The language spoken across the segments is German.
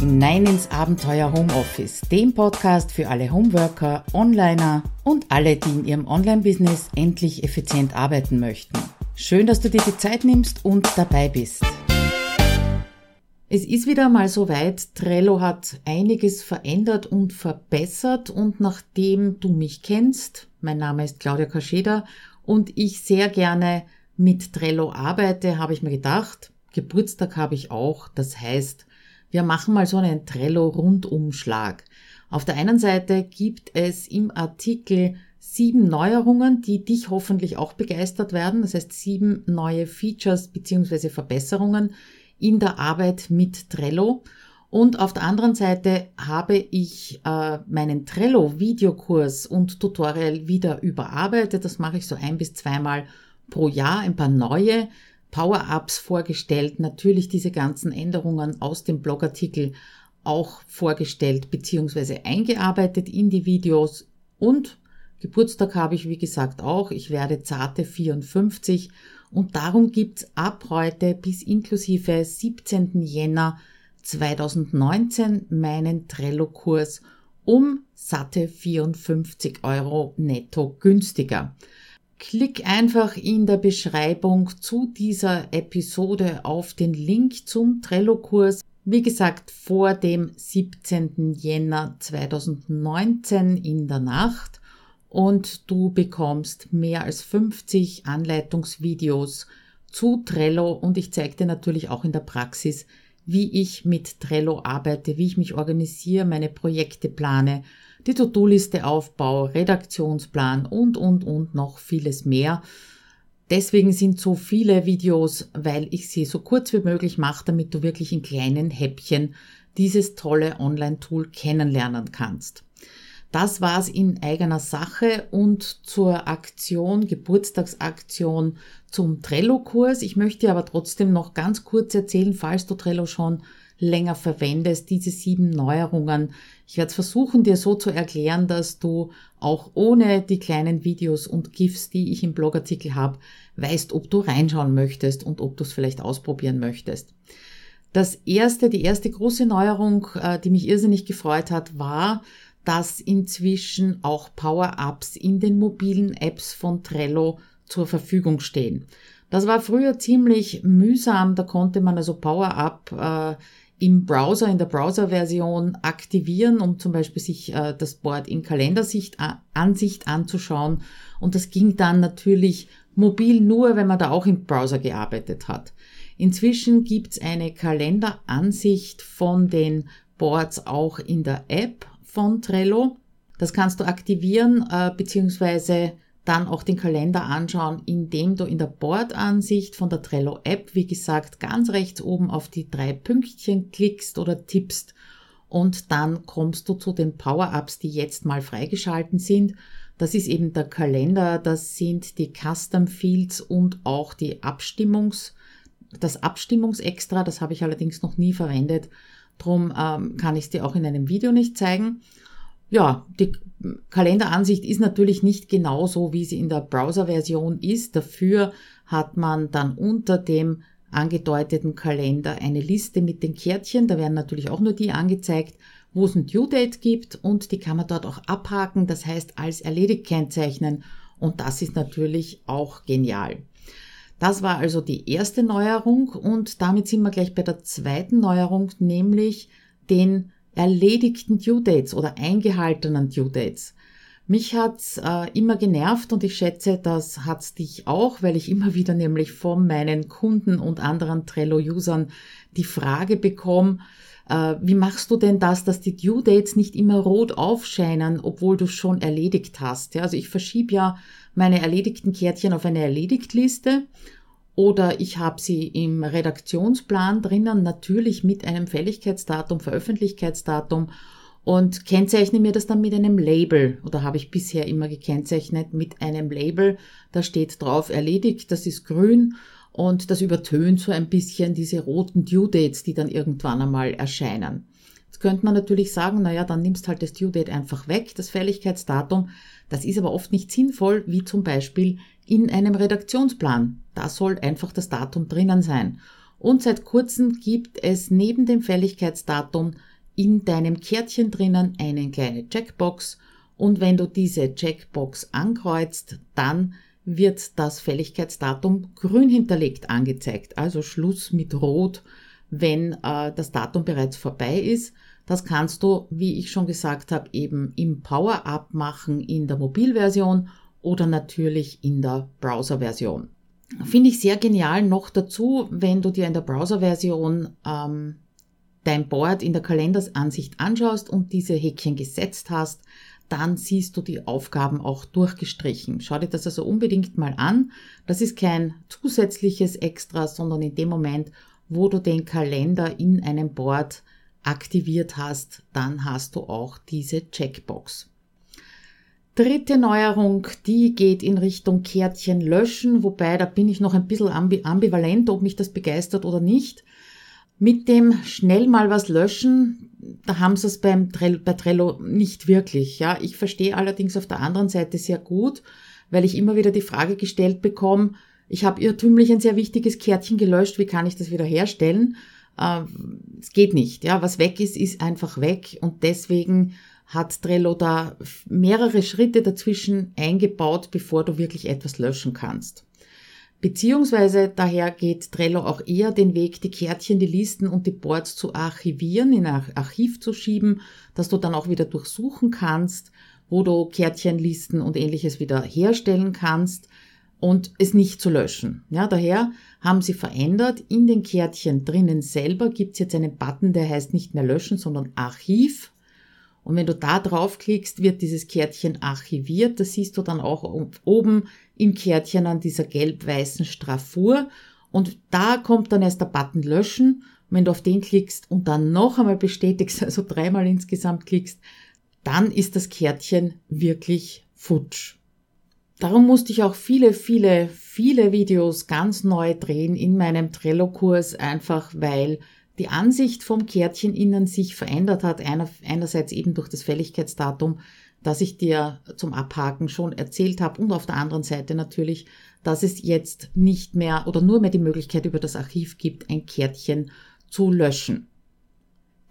hinein ins Abenteuer Homeoffice, dem Podcast für alle Homeworker, Onliner und alle, die in ihrem Online-Business endlich effizient arbeiten möchten. Schön, dass du dir die Zeit nimmst und dabei bist. Es ist wieder mal soweit. Trello hat einiges verändert und verbessert und nachdem du mich kennst, mein Name ist Claudia Kascheda und ich sehr gerne mit Trello arbeite, habe ich mir gedacht, Geburtstag habe ich auch. Das heißt, wir machen mal so einen Trello-Rundumschlag. Auf der einen Seite gibt es im Artikel sieben Neuerungen, die dich hoffentlich auch begeistert werden. Das heißt sieben neue Features beziehungsweise Verbesserungen in der Arbeit mit Trello. Und auf der anderen Seite habe ich äh, meinen Trello-Videokurs und Tutorial wieder überarbeitet. Das mache ich so ein bis zweimal pro Jahr, ein paar neue Power-Ups vorgestellt, natürlich diese ganzen Änderungen aus dem Blogartikel auch vorgestellt bzw. eingearbeitet in die Videos und Geburtstag habe ich wie gesagt auch. Ich werde zarte 54 und darum gibt's ab heute bis inklusive 17. Jänner 2019 meinen Trello-Kurs um satte 54 Euro netto günstiger. Klick einfach in der Beschreibung zu dieser Episode auf den Link zum Trello-Kurs. Wie gesagt, vor dem 17. Jänner 2019 in der Nacht und du bekommst mehr als 50 Anleitungsvideos zu Trello und ich zeige dir natürlich auch in der Praxis, wie ich mit Trello arbeite, wie ich mich organisiere, meine Projekte plane die To-Do-Liste aufbau, Redaktionsplan und, und, und noch vieles mehr. Deswegen sind so viele Videos, weil ich sie so kurz wie möglich mache, damit du wirklich in kleinen Häppchen dieses tolle Online-Tool kennenlernen kannst. Das war's in eigener Sache und zur Aktion, Geburtstagsaktion zum Trello-Kurs. Ich möchte aber trotzdem noch ganz kurz erzählen, falls du Trello schon länger verwendest, diese sieben Neuerungen. Ich werde versuchen, dir so zu erklären, dass du auch ohne die kleinen Videos und GIFs, die ich im Blogartikel habe, weißt, ob du reinschauen möchtest und ob du es vielleicht ausprobieren möchtest. Das erste, die erste große Neuerung, äh, die mich irrsinnig gefreut hat, war, dass inzwischen auch Power-Ups in den mobilen Apps von Trello zur Verfügung stehen. Das war früher ziemlich mühsam, da konnte man also Power-Up äh, im Browser, in der Browser-Version aktivieren, um zum Beispiel sich äh, das Board in Kalendersicht Ansicht anzuschauen. Und das ging dann natürlich mobil nur, wenn man da auch im Browser gearbeitet hat. Inzwischen gibt's eine Kalenderansicht von den Boards auch in der App von Trello. Das kannst du aktivieren äh, beziehungsweise dann auch den Kalender anschauen, indem du in der Bordansicht von der Trello App, wie gesagt, ganz rechts oben auf die drei Pünktchen klickst oder tippst und dann kommst du zu den Power-Ups, die jetzt mal freigeschalten sind. Das ist eben der Kalender, das sind die Custom Fields und auch die Abstimmungs, das Abstimmungsextra, das habe ich allerdings noch nie verwendet. Drum ähm, kann ich es dir auch in einem Video nicht zeigen. Ja, die Kalenderansicht ist natürlich nicht genauso, wie sie in der Browser-Version ist. Dafür hat man dann unter dem angedeuteten Kalender eine Liste mit den Kärtchen. Da werden natürlich auch nur die angezeigt, wo es ein Due Date gibt und die kann man dort auch abhaken, das heißt als erledigt kennzeichnen und das ist natürlich auch genial. Das war also die erste Neuerung und damit sind wir gleich bei der zweiten Neuerung, nämlich den erledigten Due Dates oder eingehaltenen Due Dates. Mich hat's äh, immer genervt und ich schätze, das hat's dich auch, weil ich immer wieder nämlich von meinen Kunden und anderen Trello-Usern die Frage bekomme, äh, wie machst du denn das, dass die Due Dates nicht immer rot aufscheinen, obwohl du schon erledigt hast? Ja, also ich verschiebe ja meine erledigten Kärtchen auf eine Erledigt-Liste oder ich habe sie im Redaktionsplan drinnen, natürlich mit einem Fälligkeitsdatum, Veröffentlichkeitsdatum und kennzeichne mir das dann mit einem Label oder habe ich bisher immer gekennzeichnet mit einem Label. Da steht drauf erledigt, das ist grün und das übertönt so ein bisschen diese roten Due Dates, die dann irgendwann einmal erscheinen. Jetzt könnte man natürlich sagen, naja, dann nimmst halt das Due Date einfach weg, das Fälligkeitsdatum. Das ist aber oft nicht sinnvoll, wie zum Beispiel in einem Redaktionsplan. Da soll einfach das Datum drinnen sein. Und seit kurzem gibt es neben dem Fälligkeitsdatum in deinem Kärtchen drinnen eine kleine Checkbox und wenn du diese Checkbox ankreuzt, dann wird das Fälligkeitsdatum grün hinterlegt angezeigt, also Schluss mit Rot, wenn äh, das Datum bereits vorbei ist. Das kannst du, wie ich schon gesagt habe, eben im Power-Up machen in der Mobilversion oder natürlich in der Browser-Version. Finde ich sehr genial noch dazu, wenn du dir in der Browser-Version ähm, dein Board in der Kalendersansicht anschaust und diese Häkchen gesetzt hast, dann siehst du die Aufgaben auch durchgestrichen. Schau dir das also unbedingt mal an. Das ist kein zusätzliches Extra, sondern in dem Moment, wo du den Kalender in einem Board aktiviert hast, dann hast du auch diese Checkbox. Dritte Neuerung, die geht in Richtung Kärtchen löschen, wobei da bin ich noch ein bisschen ambivalent, ob mich das begeistert oder nicht. Mit dem schnell mal was löschen, da haben sie es beim Trello, bei Trello nicht wirklich. Ja, ich verstehe allerdings auf der anderen Seite sehr gut, weil ich immer wieder die Frage gestellt bekomme, ich habe irrtümlich ein sehr wichtiges Kärtchen gelöscht, wie kann ich das wieder herstellen? Äh, es geht nicht. Ja, was weg ist, ist einfach weg und deswegen hat Trello da mehrere Schritte dazwischen eingebaut, bevor du wirklich etwas löschen kannst. Beziehungsweise daher geht Trello auch eher den Weg, die Kärtchen, die Listen und die Boards zu archivieren, in ein Archiv zu schieben, dass du dann auch wieder durchsuchen kannst, wo du Kärtchen, Listen und ähnliches wieder herstellen kannst und es nicht zu löschen. Ja, daher haben sie verändert. In den Kärtchen drinnen selber gibt es jetzt einen Button, der heißt nicht mehr löschen, sondern Archiv. Und wenn du da draufklickst, wird dieses Kärtchen archiviert. Das siehst du dann auch oben im Kärtchen an dieser gelb-weißen Straffur. Und da kommt dann erst der Button löschen. Und wenn du auf den klickst und dann noch einmal bestätigst, also dreimal insgesamt klickst, dann ist das Kärtchen wirklich futsch. Darum musste ich auch viele, viele, viele Videos ganz neu drehen in meinem Trello-Kurs, einfach weil die Ansicht vom Kärtchen innen sich verändert hat. Einer, einerseits eben durch das Fälligkeitsdatum, das ich dir zum Abhaken schon erzählt habe und auf der anderen Seite natürlich, dass es jetzt nicht mehr oder nur mehr die Möglichkeit über das Archiv gibt, ein Kärtchen zu löschen.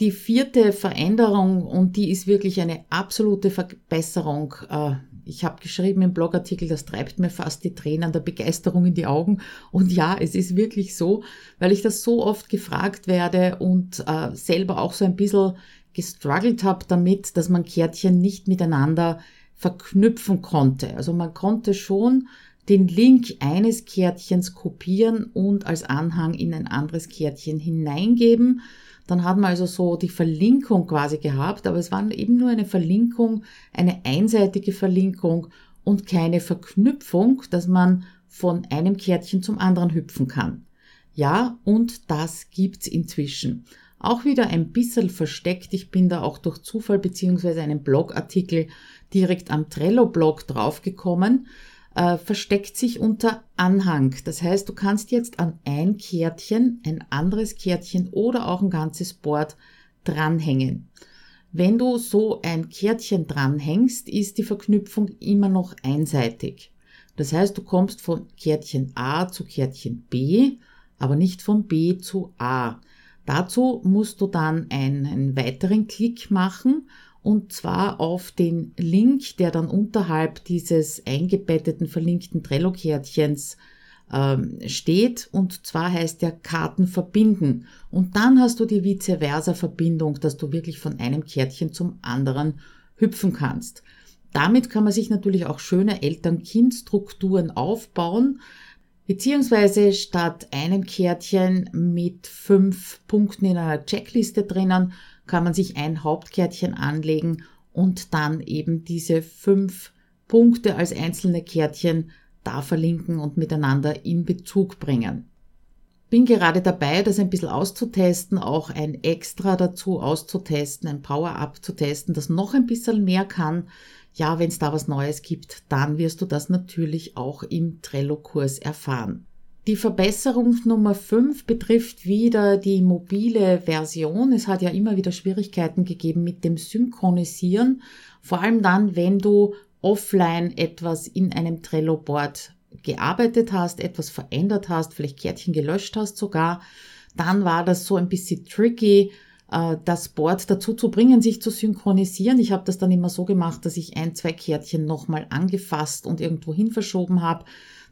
Die vierte Veränderung, und die ist wirklich eine absolute Verbesserung, äh, ich habe geschrieben im Blogartikel, das treibt mir fast die Tränen der Begeisterung in die Augen. Und ja, es ist wirklich so, weil ich das so oft gefragt werde und äh, selber auch so ein bisschen gestruggelt habe damit, dass man Kärtchen nicht miteinander verknüpfen konnte. Also man konnte schon den Link eines Kärtchens kopieren und als Anhang in ein anderes Kärtchen hineingeben. Dann hat man also so die Verlinkung quasi gehabt, aber es war eben nur eine Verlinkung, eine einseitige Verlinkung und keine Verknüpfung, dass man von einem Kärtchen zum anderen hüpfen kann. Ja, und das gibt's inzwischen. Auch wieder ein bisschen versteckt. Ich bin da auch durch Zufall beziehungsweise einen Blogartikel direkt am Trello-Blog draufgekommen äh, versteckt sich unter Anhang. Das heißt, du kannst jetzt an ein Kärtchen, ein anderes Kärtchen oder auch ein ganzes Board dranhängen. Wenn du so ein Kärtchen dranhängst, ist die Verknüpfung immer noch einseitig. Das heißt, du kommst von Kärtchen A zu Kärtchen B, aber nicht von B zu A. Dazu musst du dann einen weiteren Klick machen und zwar auf den Link, der dann unterhalb dieses eingebetteten verlinkten Trello-Kärtchens ähm, steht. Und zwar heißt der Karten verbinden. Und dann hast du die vice versa Verbindung, dass du wirklich von einem Kärtchen zum anderen hüpfen kannst. Damit kann man sich natürlich auch schöne Eltern-Kind-Strukturen aufbauen, beziehungsweise statt einem Kärtchen mit fünf Punkten in einer Checkliste drinnen kann man sich ein Hauptkärtchen anlegen und dann eben diese fünf Punkte als einzelne Kärtchen da verlinken und miteinander in Bezug bringen. Bin gerade dabei, das ein bisschen auszutesten, auch ein Extra dazu auszutesten, ein Power-Up zu testen, das noch ein bisschen mehr kann. Ja, wenn es da was Neues gibt, dann wirst du das natürlich auch im Trello-Kurs erfahren. Die Verbesserung Nummer 5 betrifft wieder die mobile Version. Es hat ja immer wieder Schwierigkeiten gegeben mit dem Synchronisieren, vor allem dann, wenn du offline etwas in einem Trello-Board gearbeitet hast, etwas verändert hast, vielleicht Kärtchen gelöscht hast sogar, dann war das so ein bisschen tricky, äh, das Board dazu zu bringen, sich zu synchronisieren. Ich habe das dann immer so gemacht, dass ich ein, zwei Kärtchen nochmal angefasst und irgendwo hin verschoben habe.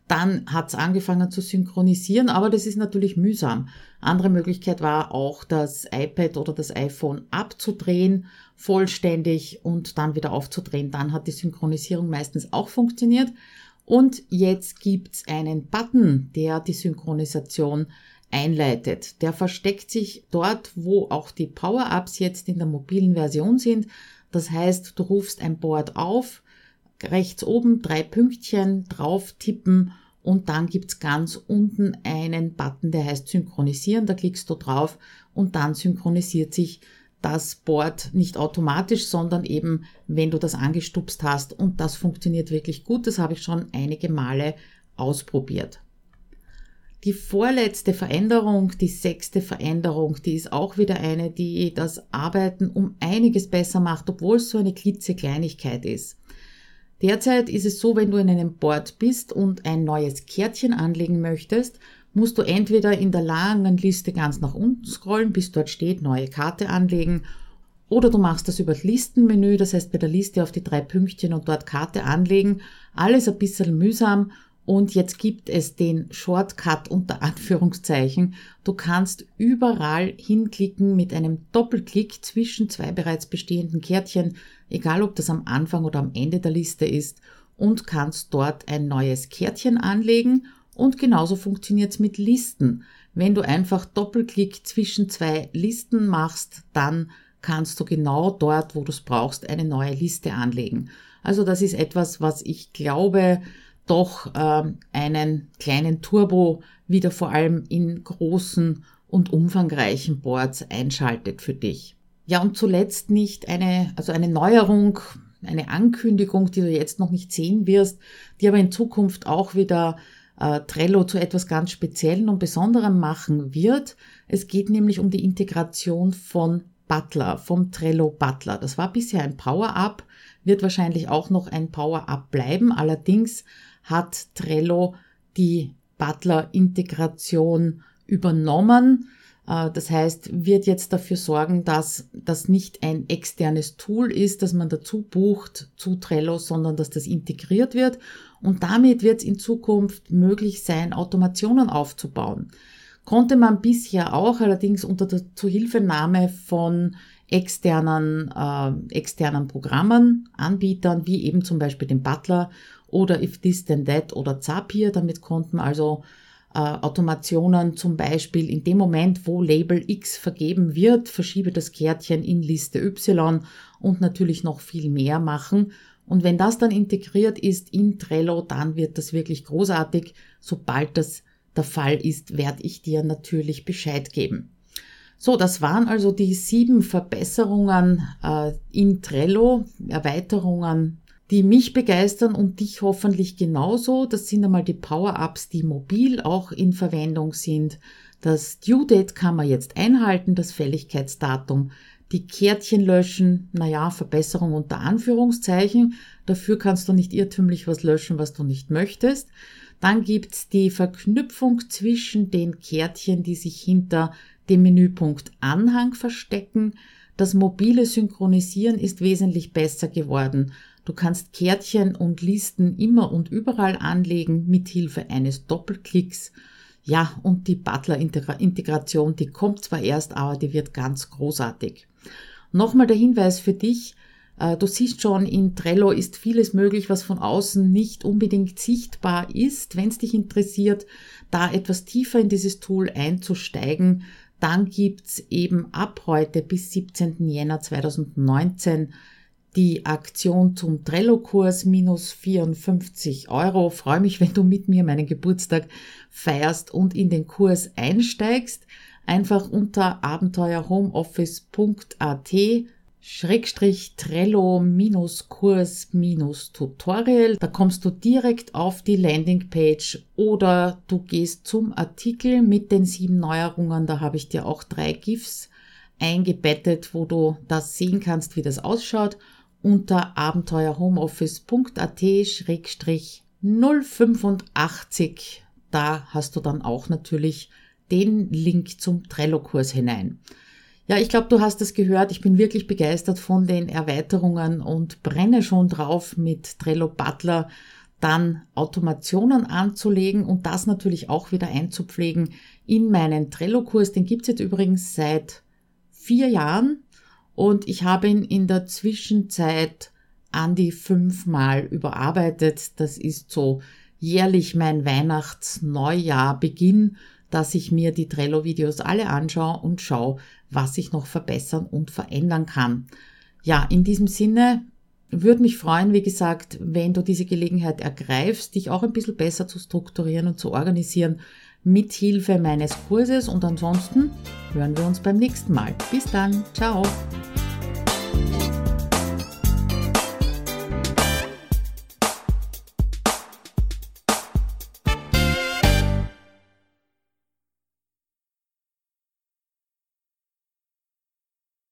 Dann hat es angefangen zu synchronisieren, aber das ist natürlich mühsam. Andere Möglichkeit war auch, das iPad oder das iPhone abzudrehen, vollständig und dann wieder aufzudrehen. Dann hat die Synchronisierung meistens auch funktioniert. Und jetzt gibt's einen Button, der die Synchronisation einleitet. Der versteckt sich dort, wo auch die Power-Ups jetzt in der mobilen Version sind. Das heißt, du rufst ein Board auf, rechts oben drei Pünktchen drauf tippen und dann gibt's ganz unten einen Button, der heißt Synchronisieren. Da klickst du drauf und dann synchronisiert sich das Board nicht automatisch, sondern eben, wenn du das angestupst hast. Und das funktioniert wirklich gut. Das habe ich schon einige Male ausprobiert. Die vorletzte Veränderung, die sechste Veränderung, die ist auch wieder eine, die das Arbeiten um einiges besser macht, obwohl es so eine klitzekleinigkeit ist. Derzeit ist es so, wenn du in einem Board bist und ein neues Kärtchen anlegen möchtest, musst du entweder in der langen Liste ganz nach unten scrollen, bis dort steht neue Karte anlegen, oder du machst das über das Listenmenü, das heißt bei der Liste auf die drei Pünktchen und dort Karte anlegen. Alles ein bisschen mühsam und jetzt gibt es den Shortcut unter Anführungszeichen. Du kannst überall hinklicken mit einem Doppelklick zwischen zwei bereits bestehenden Kärtchen, egal ob das am Anfang oder am Ende der Liste ist, und kannst dort ein neues Kärtchen anlegen. Und genauso funktioniert es mit Listen. Wenn du einfach Doppelklick zwischen zwei Listen machst, dann kannst du genau dort, wo du es brauchst, eine neue Liste anlegen. Also das ist etwas, was ich glaube, doch ähm, einen kleinen Turbo wieder vor allem in großen und umfangreichen Boards einschaltet für dich. Ja, und zuletzt nicht eine, also eine Neuerung, eine Ankündigung, die du jetzt noch nicht sehen wirst, die aber in Zukunft auch wieder äh, Trello zu etwas ganz Speziellen und Besonderem machen wird. Es geht nämlich um die Integration von Butler, vom Trello Butler. Das war bisher ein Power-Up, wird wahrscheinlich auch noch ein Power-Up bleiben. Allerdings hat Trello die Butler-Integration übernommen. Äh, das heißt, wird jetzt dafür sorgen, dass das nicht ein externes Tool ist, das man dazu bucht zu Trello, sondern dass das integriert wird. Und damit wird es in Zukunft möglich sein, Automationen aufzubauen. Konnte man bisher auch, allerdings unter der Zuhilfenahme von externen, äh, externen Programmen, Anbietern, wie eben zum Beispiel dem Butler oder If This Then That oder Zapier. Damit konnten also äh, Automationen zum Beispiel in dem Moment, wo Label X vergeben wird, verschiebe das Kärtchen in Liste Y und natürlich noch viel mehr machen. Und wenn das dann integriert ist in Trello, dann wird das wirklich großartig. Sobald das der Fall ist, werde ich dir natürlich Bescheid geben. So, das waren also die sieben Verbesserungen äh, in Trello, Erweiterungen die mich begeistern und dich hoffentlich genauso. Das sind einmal die Power-Ups, die mobil auch in Verwendung sind. Das Due Date kann man jetzt einhalten, das Fälligkeitsdatum. Die Kärtchen löschen, naja, Verbesserung unter Anführungszeichen. Dafür kannst du nicht irrtümlich was löschen, was du nicht möchtest. Dann gibt's die Verknüpfung zwischen den Kärtchen, die sich hinter dem Menüpunkt Anhang verstecken. Das mobile Synchronisieren ist wesentlich besser geworden. Du kannst Kärtchen und Listen immer und überall anlegen mit Hilfe eines Doppelklicks. Ja, und die Butler-Integration, die kommt zwar erst, aber die wird ganz großartig. Nochmal der Hinweis für dich. Äh, du siehst schon, in Trello ist vieles möglich, was von außen nicht unbedingt sichtbar ist. Wenn es dich interessiert, da etwas tiefer in dieses Tool einzusteigen, dann gibt's eben ab heute bis 17. Jänner 2019 die Aktion zum Trello-Kurs minus 54 Euro. Freue mich, wenn du mit mir meinen Geburtstag feierst und in den Kurs einsteigst. Einfach unter abenteuerhomeoffice.at Schrägstrich Trello minus Kurs minus Tutorial. Da kommst du direkt auf die Landingpage oder du gehst zum Artikel mit den sieben Neuerungen. Da habe ich dir auch drei GIFs eingebettet, wo du das sehen kannst, wie das ausschaut unter abenteuerhomeoffice.at-085. Da hast du dann auch natürlich den Link zum Trello-Kurs hinein. Ja, ich glaube, du hast es gehört. Ich bin wirklich begeistert von den Erweiterungen und brenne schon drauf, mit Trello Butler dann Automationen anzulegen und das natürlich auch wieder einzupflegen in meinen Trello-Kurs. Den gibt's jetzt übrigens seit vier Jahren und ich habe ihn in der Zwischenzeit an die fünfmal überarbeitet. Das ist so jährlich mein Weihnachts-Neujahr-Beginn, dass ich mir die Trello-Videos alle anschaue und schaue, was ich noch verbessern und verändern kann. Ja, in diesem Sinne würde mich freuen, wie gesagt, wenn du diese Gelegenheit ergreifst, dich auch ein bisschen besser zu strukturieren und zu organisieren mit Hilfe meines Kurses und ansonsten hören wir uns beim nächsten Mal. Bis dann, ciao!